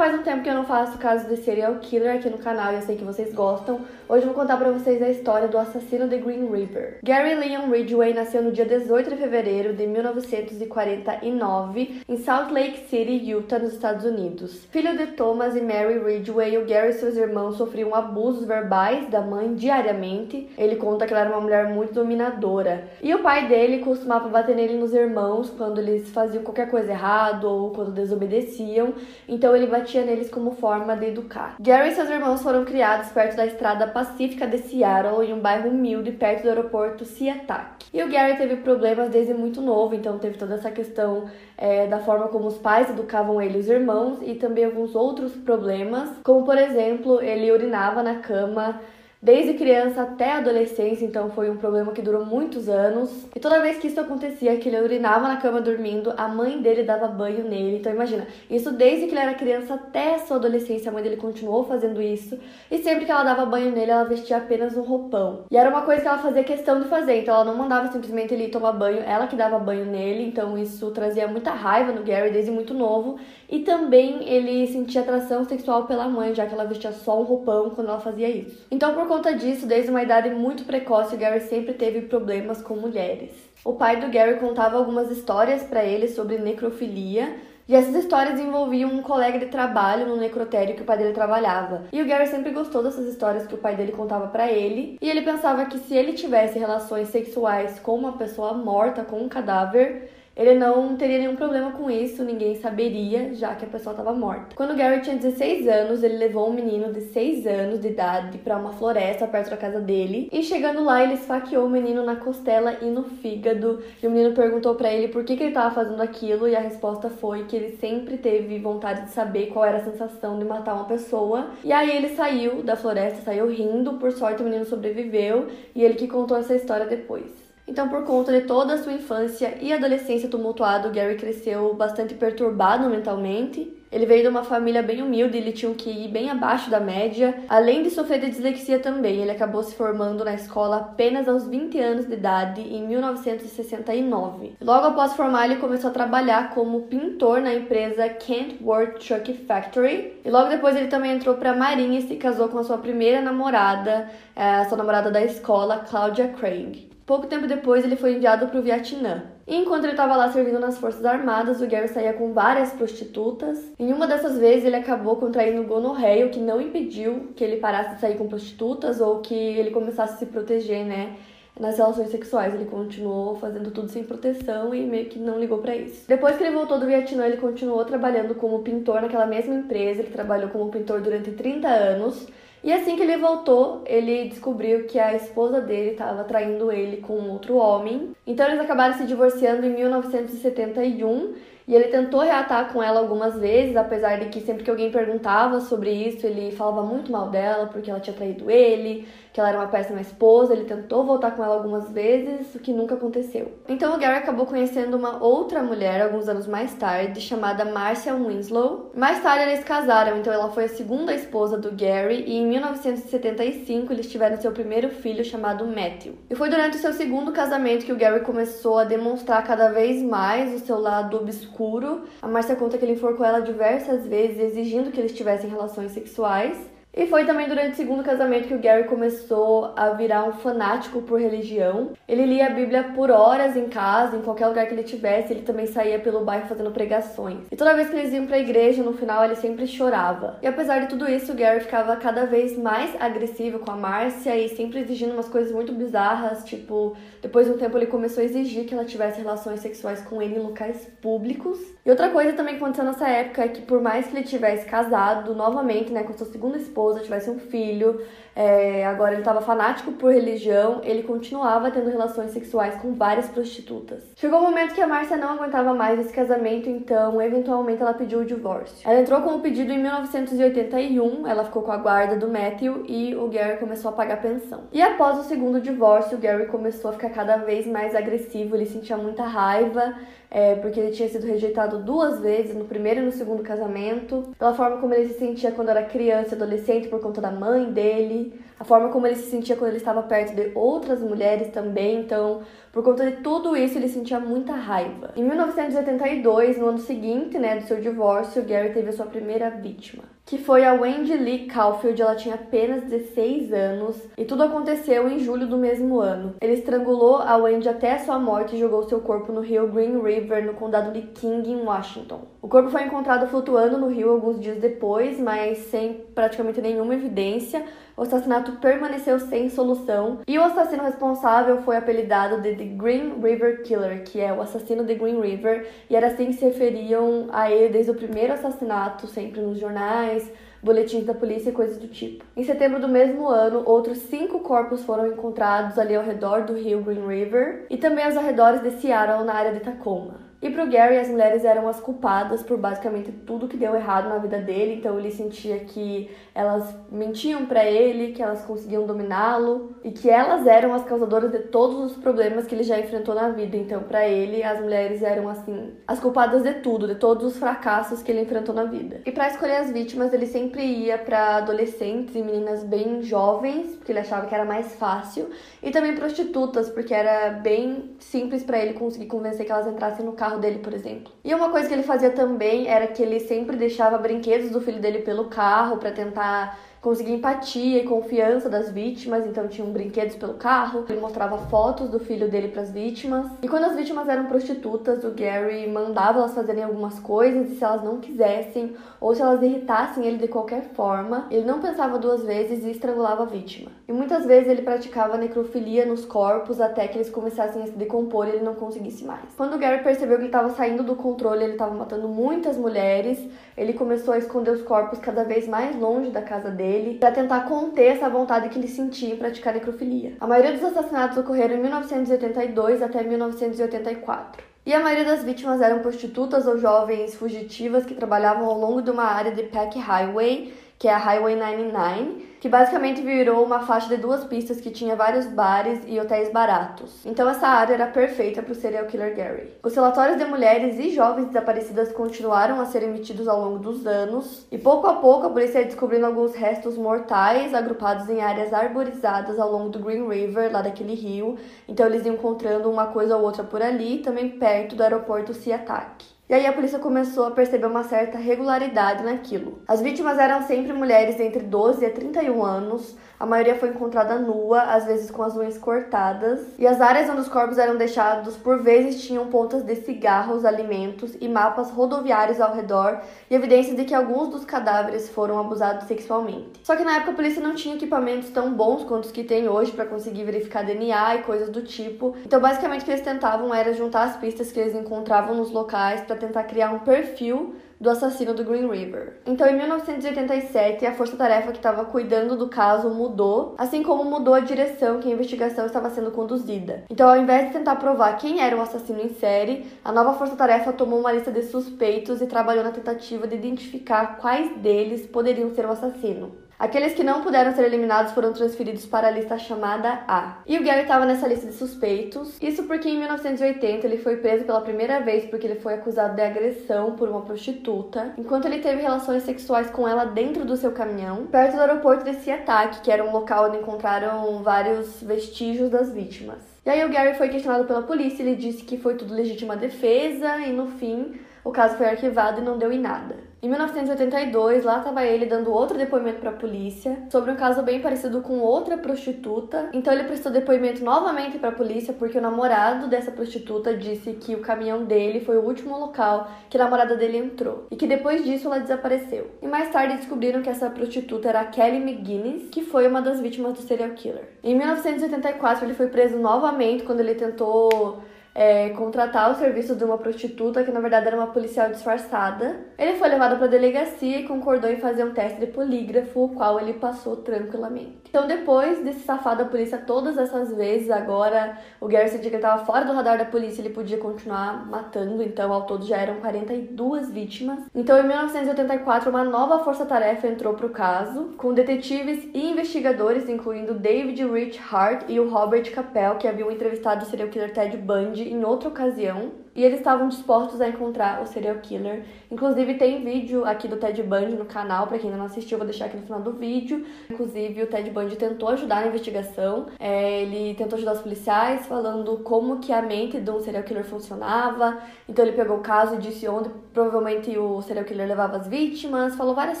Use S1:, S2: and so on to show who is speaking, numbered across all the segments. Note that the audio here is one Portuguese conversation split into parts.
S1: Faz um tempo que eu não faço caso de serial killer aqui no canal e eu sei que vocês gostam. Hoje eu vou contar pra vocês a história do assassino de Green River. Gary Leon Ridgway nasceu no dia 18 de fevereiro de 1949 em Salt Lake City, Utah, nos Estados Unidos. Filho de Thomas e Mary Ridgway, o Gary e seus irmãos sofriam abusos verbais da mãe diariamente. Ele conta que ela era uma mulher muito dominadora. E o pai dele costumava bater nele nos irmãos quando eles faziam qualquer coisa errado ou quando desobedeciam. Então ele batia neles como forma de educar. Gary e seus irmãos foram criados perto da estrada pacífica de Seattle, em um bairro humilde perto do aeroporto SeaTac. E o Gary teve problemas desde muito novo, então teve toda essa questão é, da forma como os pais educavam ele e os irmãos, e também alguns outros problemas, como por exemplo, ele urinava na cama desde criança até adolescência, então foi um problema que durou muitos anos. E toda vez que isso acontecia, que ele urinava na cama dormindo, a mãe dele dava banho nele. Então imagina, isso desde que ele era criança até a sua adolescência, a mãe dele continuou fazendo isso. E sempre que ela dava banho nele, ela vestia apenas um roupão. E era uma coisa que ela fazia questão de fazer, então ela não mandava simplesmente ele tomar banho, ela que dava banho nele. Então isso trazia muita raiva no Gary desde muito novo. E também ele sentia atração sexual pela mãe, já que ela vestia só um roupão quando ela fazia isso. Então, por conta disso, desde uma idade muito precoce, Gary sempre teve problemas com mulheres. O pai do Gary contava algumas histórias para ele sobre necrofilia, e essas histórias envolviam um colega de trabalho no necrotério que o pai dele trabalhava. E o Gary sempre gostou dessas histórias que o pai dele contava para ele, e ele pensava que se ele tivesse relações sexuais com uma pessoa morta, com um cadáver, ele não teria nenhum problema com isso, ninguém saberia, já que a pessoa estava morta. Quando Gary tinha 16 anos, ele levou um menino de 6 anos de idade para uma floresta perto da casa dele, e chegando lá, ele esfaqueou o menino na costela e no fígado. E o menino perguntou para ele por que, que ele estava fazendo aquilo, e a resposta foi que ele sempre teve vontade de saber qual era a sensação de matar uma pessoa. E aí ele saiu da floresta, saiu rindo, por sorte o menino sobreviveu, e ele que contou essa história depois. Então, por conta de toda a sua infância e adolescência tumultuada, Gary cresceu bastante perturbado mentalmente. Ele veio de uma família bem humilde, ele tinha um QI bem abaixo da média, além de sofrer de dislexia também. Ele acabou se formando na escola apenas aos 20 anos de idade, em 1969. Logo após formar, ele começou a trabalhar como pintor na empresa Kentworth Truck Factory. E logo depois ele também entrou para a Marinha e se casou com a sua primeira namorada, eh, a sua namorada da escola, Claudia Craig. Pouco tempo depois, ele foi enviado para o Vietnã. Enquanto ele estava lá servindo nas Forças Armadas, o Gary saía com várias prostitutas. Em uma dessas vezes, ele acabou contraindo gonorreia, o que não impediu que ele parasse de sair com prostitutas ou que ele começasse a se proteger, né? nas relações sexuais. Ele continuou fazendo tudo sem proteção e meio que não ligou para isso. Depois que ele voltou do Vietnã, ele continuou trabalhando como pintor naquela mesma empresa. Ele trabalhou como pintor durante 30 anos. E assim que ele voltou, ele descobriu que a esposa dele estava traindo ele com outro homem. Então eles acabaram se divorciando em 1971 e ele tentou reatar com ela algumas vezes, apesar de que sempre que alguém perguntava sobre isso, ele falava muito mal dela porque ela tinha traído ele, que ela era uma péssima esposa. Ele tentou voltar com ela algumas vezes, o que nunca aconteceu. Então o Gary acabou conhecendo uma outra mulher alguns anos mais tarde, chamada Marcia Winslow. Mais tarde eles casaram, então ela foi a segunda esposa do Gary e em 1975 eles tiveram seu primeiro filho chamado Matthew. E foi durante o seu segundo casamento que o Gary começou a demonstrar cada vez mais o seu lado obscuro escuro. A Márcia conta que ele enforcou ela diversas vezes, exigindo que eles tivessem relações sexuais. E foi também durante o segundo casamento que o Gary começou a virar um fanático por religião. Ele lia a Bíblia por horas em casa, em qualquer lugar que ele tivesse. Ele também saía pelo bairro fazendo pregações. E toda vez que eles iam para a igreja, no final ele sempre chorava. E apesar de tudo isso, o Gary ficava cada vez mais agressivo com a Márcia e sempre exigindo umas coisas muito bizarras, tipo, depois de um tempo ele começou a exigir que ela tivesse relações sexuais com ele em locais públicos. E outra coisa também que aconteceu nessa época é que por mais que ele tivesse casado novamente, né, com sua segunda esposa, tivesse um filho. É, agora ele estava fanático por religião, ele continuava tendo relações sexuais com várias prostitutas. Chegou um momento que a Márcia não aguentava mais esse casamento, então eventualmente ela pediu o divórcio. Ela entrou com o pedido em 1981, ela ficou com a guarda do Matthew e o Gary começou a pagar pensão. E após o segundo divórcio, o Gary começou a ficar cada vez mais agressivo, ele sentia muita raiva, é, porque ele tinha sido rejeitado duas vezes, no primeiro e no segundo casamento, pela forma como ele se sentia quando era criança e adolescente por conta da mãe dele, a forma como ele se sentia quando ele estava perto de outras mulheres também, então, por conta de tudo isso, ele sentia muita raiva. Em 1982, no ano seguinte, né, do seu divórcio, Gary teve a sua primeira vítima que foi a Wendy Lee Caulfield. Ela tinha apenas 16 anos e tudo aconteceu em julho do mesmo ano. Ele estrangulou a Wendy até sua morte e jogou seu corpo no rio Green River, no condado de King, em Washington. O corpo foi encontrado flutuando no rio alguns dias depois, mas sem praticamente nenhuma evidência. O assassinato permaneceu sem solução e o assassino responsável foi apelidado de The Green River Killer, que é o assassino de Green River, e era assim que se referiam a ele desde o primeiro assassinato, sempre nos jornais, boletins da polícia e coisas do tipo. Em setembro do mesmo ano, outros cinco corpos foram encontrados ali ao redor do rio Green River e também aos arredores de Seattle, na área de Tacoma. E pro Gary, as mulheres eram as culpadas por basicamente tudo que deu errado na vida dele, então ele sentia que elas mentiam para ele, que elas conseguiam dominá-lo e que elas eram as causadoras de todos os problemas que ele já enfrentou na vida. Então, para ele, as mulheres eram assim, as culpadas de tudo, de todos os fracassos que ele enfrentou na vida. E para escolher as vítimas, ele sempre ia para adolescentes e meninas bem jovens, porque ele achava que era mais fácil, e também prostitutas, porque era bem simples para ele conseguir convencer que elas entrassem no carro carro dele, por exemplo. E uma coisa que ele fazia também era que ele sempre deixava brinquedos do filho dele pelo carro para tentar conseguia empatia e confiança das vítimas, então tinham brinquedos pelo carro. Ele mostrava fotos do filho dele para as vítimas. E quando as vítimas eram prostitutas, o Gary mandava elas fazerem algumas coisas e se elas não quisessem ou se elas irritassem ele de qualquer forma, ele não pensava duas vezes e estrangulava a vítima. E muitas vezes ele praticava necrofilia nos corpos até que eles começassem a se decompor e ele não conseguisse mais. Quando o Gary percebeu que ele estava saindo do controle, ele estava matando muitas mulheres, ele começou a esconder os corpos cada vez mais longe da casa dele dele para tentar conter essa vontade que ele sentia em praticar necrofilia. A maioria dos assassinatos ocorreram em 1982 até 1984. E a maioria das vítimas eram prostitutas ou jovens fugitivas que trabalhavam ao longo de uma área de Pack Highway, que é a Highway 99, que basicamente virou uma faixa de duas pistas que tinha vários bares e hotéis baratos. Então essa área era perfeita para o serial killer Gary. Os relatórios de mulheres e jovens desaparecidas continuaram a ser emitidos ao longo dos anos, e pouco a pouco a polícia ia descobrindo alguns restos mortais agrupados em áreas arborizadas ao longo do Green River, lá daquele rio. Então eles iam encontrando uma coisa ou outra por ali, também perto do aeroporto Seatac. E aí a polícia começou a perceber uma certa regularidade naquilo. As vítimas eram sempre mulheres entre 12 e 31 anos, a maioria foi encontrada nua, às vezes com as unhas cortadas, e as áreas onde os corpos eram deixados por vezes tinham pontas de cigarros, alimentos e mapas rodoviários ao redor e evidências de que alguns dos cadáveres foram abusados sexualmente. Só que na época a polícia não tinha equipamentos tão bons quanto os que tem hoje para conseguir verificar DNA e coisas do tipo. Então, basicamente o que eles tentavam era juntar as pistas que eles encontravam nos locais para tentar criar um perfil do assassino do Green River. Então, em 1987, a força-tarefa que estava cuidando do caso mudou, assim como mudou a direção que a investigação estava sendo conduzida. Então, ao invés de tentar provar quem era o assassino em série, a nova força-tarefa tomou uma lista de suspeitos e trabalhou na tentativa de identificar quais deles poderiam ser o assassino. Aqueles que não puderam ser eliminados foram transferidos para a lista chamada A. E o Gary estava nessa lista de suspeitos. Isso porque em 1980 ele foi preso pela primeira vez porque ele foi acusado de agressão por uma prostituta, enquanto ele teve relações sexuais com ela dentro do seu caminhão, perto do aeroporto de Seatac, que era um local onde encontraram vários vestígios das vítimas. E aí o Gary foi questionado pela polícia, ele disse que foi tudo legítima defesa e no fim o caso foi arquivado e não deu em nada. Em 1982, lá estava ele dando outro depoimento para a polícia sobre um caso bem parecido com outra prostituta. Então ele prestou depoimento novamente para a polícia porque o namorado dessa prostituta disse que o caminhão dele foi o último local que a namorada dele entrou e que depois disso ela desapareceu. E mais tarde descobriram que essa prostituta era Kelly McGuinness, que foi uma das vítimas do serial killer. Em 1984 ele foi preso novamente quando ele tentou é, contratar o serviço de uma prostituta que na verdade era uma policial disfarçada. Ele foi levado para a delegacia e concordou em fazer um teste de polígrafo, o qual ele passou tranquilamente. Então, depois desse safado da polícia todas essas vezes, agora o sentia que estava fora do radar da polícia, ele podia continuar matando. Então, ao todo já eram 42 vítimas. Então, em 1984, uma nova força-tarefa entrou para o caso, com detetives e investigadores, incluindo David Rich Hart e o Robert Capel, que haviam entrevistado o serial killer Ted Bundy em outra ocasião e eles estavam dispostos a encontrar o serial killer. Inclusive tem vídeo aqui do Ted Bundy no canal, para quem ainda não assistiu, vou deixar aqui no final do vídeo. Inclusive o Ted Bundy tentou ajudar na investigação. É, ele tentou ajudar os policiais, falando como que a mente de um serial killer funcionava. Então ele pegou o caso e disse onde provavelmente o serial killer levava as vítimas, falou várias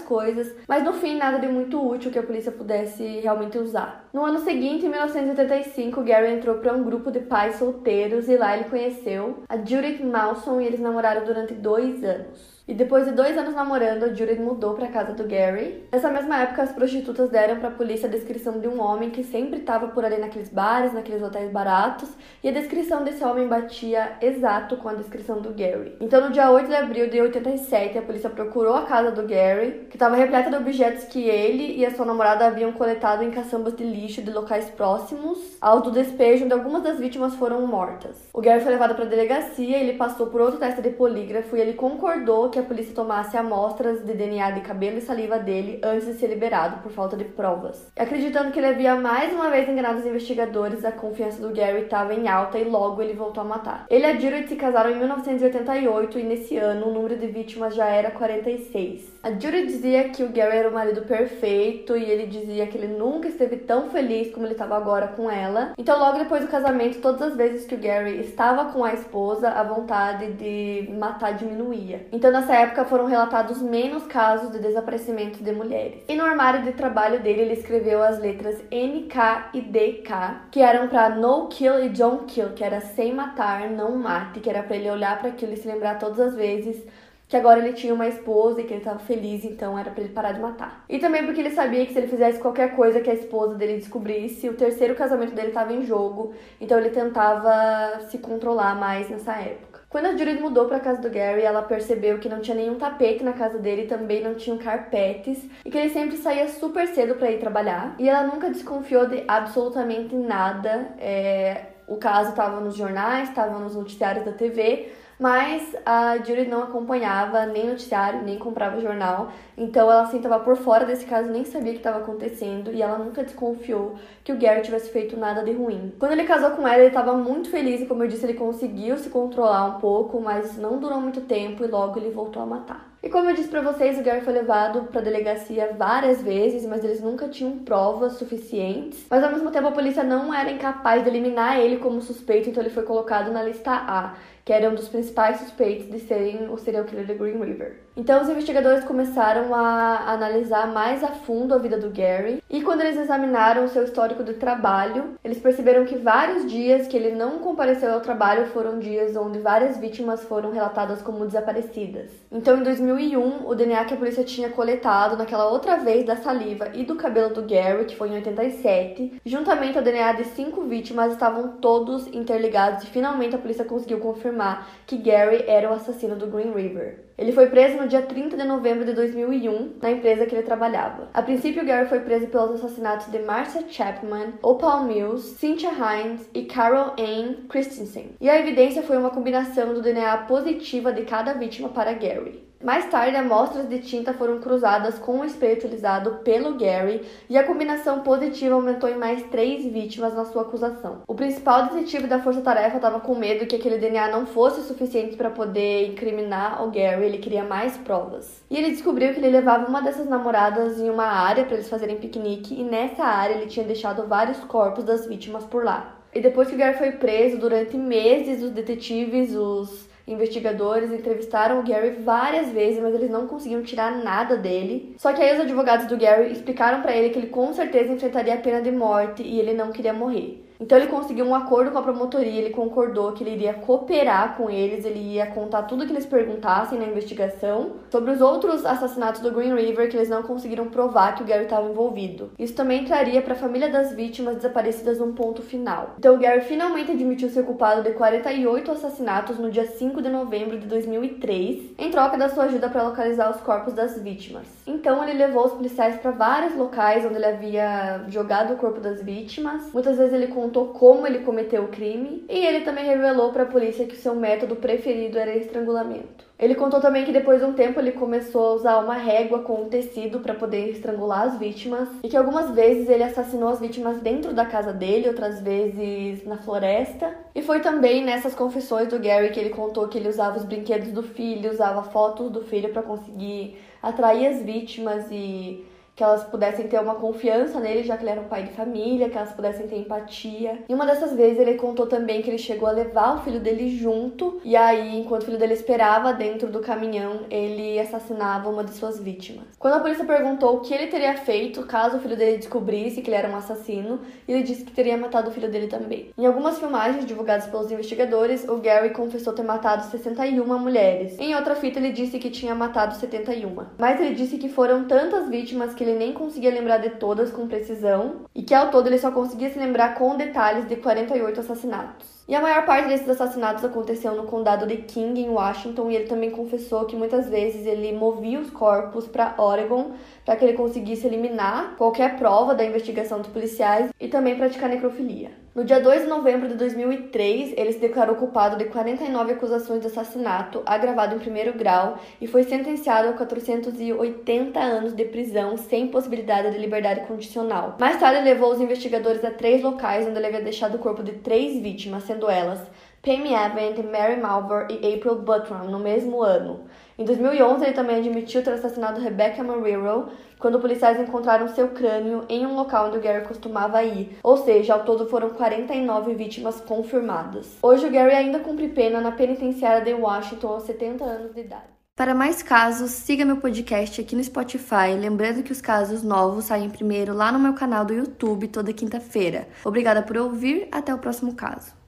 S1: coisas, mas no fim nada de muito útil que a polícia pudesse realmente usar. No ano seguinte, em 1985, Gary entrou para um grupo de pais solteiros e lá ele conheceu a Jill Judith Malson e eles namoraram durante dois anos. E depois de dois anos namorando, a Judith mudou para casa do Gary. Nessa mesma época, as prostitutas deram para a polícia a descrição de um homem que sempre estava por ali naqueles bares, naqueles hotéis baratos, e a descrição desse homem batia exato com a descrição do Gary. Então, no dia 8 de abril de 87, a polícia procurou a casa do Gary, que estava repleta de objetos que ele e a sua namorada haviam coletado em caçambas de lixo de locais próximos ao do despejo, onde algumas das vítimas foram mortas. O Gary foi levado para a delegacia, ele passou por outro teste de polígrafo e ele concordou que a polícia tomasse amostras de DNA de cabelo e saliva dele antes de ser liberado por falta de provas. Acreditando que ele havia mais uma vez enganado os investigadores, a confiança do Gary estava em alta e logo ele voltou a matar. Ele e a Judith se casaram em 1988 e nesse ano o número de vítimas já era 46. A Judith dizia que o Gary era o marido perfeito e ele dizia que ele nunca esteve tão feliz como ele estava agora com ela. Então, logo depois do casamento, todas as vezes que o Gary estava com a esposa, a vontade de matar diminuía. Então, nessa época foram relatados menos casos de desaparecimento de mulheres. E no armário de trabalho dele, ele escreveu as letras N, K e D, K, que eram para No Kill e Don't Kill, que era sem matar, não mate, que era para ele olhar para aquilo e se lembrar todas as vezes que agora ele tinha uma esposa e que ele estava feliz, então era para ele parar de matar. E também porque ele sabia que se ele fizesse qualquer coisa que a esposa dele descobrisse, o terceiro casamento dele estava em jogo, então ele tentava se controlar mais nessa época. Quando a Judith mudou para casa do Gary, ela percebeu que não tinha nenhum tapete na casa dele, também não tinham carpetes e que ele sempre saía super cedo para ir trabalhar. E ela nunca desconfiou de absolutamente nada. É... O caso estava nos jornais, estava nos noticiários da TV, mas a Judy não acompanhava nem noticiário, nem comprava jornal, então ela assim estava por fora desse caso, nem sabia o que estava acontecendo e ela nunca desconfiou que o Gary tivesse feito nada de ruim. Quando ele casou com ela, ele estava muito feliz e, como eu disse, ele conseguiu se controlar um pouco, mas não durou muito tempo e logo ele voltou a matar. E como eu disse para vocês, o Gary foi levado para delegacia várias vezes, mas eles nunca tinham provas suficientes. Mas ao mesmo tempo a polícia não era incapaz de eliminar ele como suspeito, então ele foi colocado na lista A, que era um dos principais suspeitos de serem o serial killer de Green River. Então os investigadores começaram a analisar mais a fundo a vida do Gary, e quando eles examinaram o seu histórico de trabalho, eles perceberam que vários dias que ele não compareceu ao trabalho foram dias onde várias vítimas foram relatadas como desaparecidas. Então em 2000 2001, o DNA que a polícia tinha coletado naquela outra vez da saliva e do cabelo do Gary, que foi em 87, juntamente ao DNA de cinco vítimas, estavam todos interligados e finalmente a polícia conseguiu confirmar que Gary era o assassino do Green River. Ele foi preso no dia 30 de novembro de 2001 na empresa que ele trabalhava. A princípio, Gary foi preso pelos assassinatos de Marcia Chapman, Opal Mills, Cynthia Hines e Carol Ann Christensen. E a evidência foi uma combinação do DNA positiva de cada vítima para Gary. Mais tarde, amostras de tinta foram cruzadas com o spray utilizado pelo Gary e a combinação positiva aumentou em mais três vítimas na sua acusação. O principal detetive da força-tarefa estava com medo que aquele DNA não fosse suficiente para poder incriminar o Gary, ele queria mais provas. E ele descobriu que ele levava uma dessas namoradas em uma área para eles fazerem piquenique e nessa área ele tinha deixado vários corpos das vítimas por lá. E depois que o Gary foi preso, durante meses, os detetives, os investigadores entrevistaram o Gary várias vezes, mas eles não conseguiam tirar nada dele. Só que aí os advogados do Gary explicaram para ele que ele com certeza enfrentaria a pena de morte e ele não queria morrer. Então ele conseguiu um acordo com a promotoria, ele concordou que ele iria cooperar com eles, ele ia contar tudo que eles perguntassem na investigação sobre os outros assassinatos do Green River que eles não conseguiram provar que o Gary estava envolvido. Isso também traria para a família das vítimas desaparecidas um ponto final. Então o Gary finalmente admitiu ser culpado de 48 assassinatos no dia 5 de novembro de 2003, em troca da sua ajuda para localizar os corpos das vítimas. Então ele levou os policiais para vários locais onde ele havia jogado o corpo das vítimas. Muitas vezes ele contou como ele cometeu o crime e ele também revelou para a polícia que seu método preferido era estrangulamento. Ele contou também que depois de um tempo ele começou a usar uma régua com um tecido para poder estrangular as vítimas e que algumas vezes ele assassinou as vítimas dentro da casa dele, outras vezes na floresta. E foi também nessas confissões do Gary que ele contou que ele usava os brinquedos do filho, usava fotos do filho para conseguir atrair as vítimas e que elas pudessem ter uma confiança nele, já que ele era um pai de família, que elas pudessem ter empatia. E uma dessas vezes ele contou também que ele chegou a levar o filho dele junto, e aí, enquanto o filho dele esperava dentro do caminhão, ele assassinava uma de suas vítimas. Quando a polícia perguntou o que ele teria feito caso o filho dele descobrisse que ele era um assassino, ele disse que teria matado o filho dele também. Em algumas filmagens divulgadas pelos investigadores, o Gary confessou ter matado 61 mulheres. Em outra fita, ele disse que tinha matado 71. Mas ele disse que foram tantas vítimas que ele ele nem conseguia lembrar de todas com precisão e que ao todo ele só conseguia se lembrar com detalhes de 48 assassinatos. E a maior parte desses assassinatos aconteceu no condado de King, em Washington, e ele também confessou que muitas vezes ele movia os corpos para Oregon para que ele conseguisse eliminar qualquer prova da investigação dos policiais e também praticar necrofilia. No dia 2 de novembro de 2003, ele se declarou culpado de 49 acusações de assassinato agravado em primeiro grau e foi sentenciado a 480 anos de prisão sem possibilidade de liberdade condicional. Mais tarde, levou os investigadores a três locais onde ele havia deixado o corpo de três vítimas, sendo elas Pammy Evans, Mary Malvar e April Buttram no mesmo ano. Em 2011, ele também admitiu ter assassinado Rebecca Marrero quando policiais encontraram seu crânio em um local onde o Gary costumava ir, ou seja, ao todo foram 49 vítimas confirmadas. Hoje, o Gary ainda cumpre pena na penitenciária de Washington aos 70 anos de idade. Para mais casos, siga meu podcast aqui no Spotify, lembrando que os casos novos saem primeiro lá no meu canal do YouTube toda quinta-feira. Obrigada por ouvir, até o próximo caso.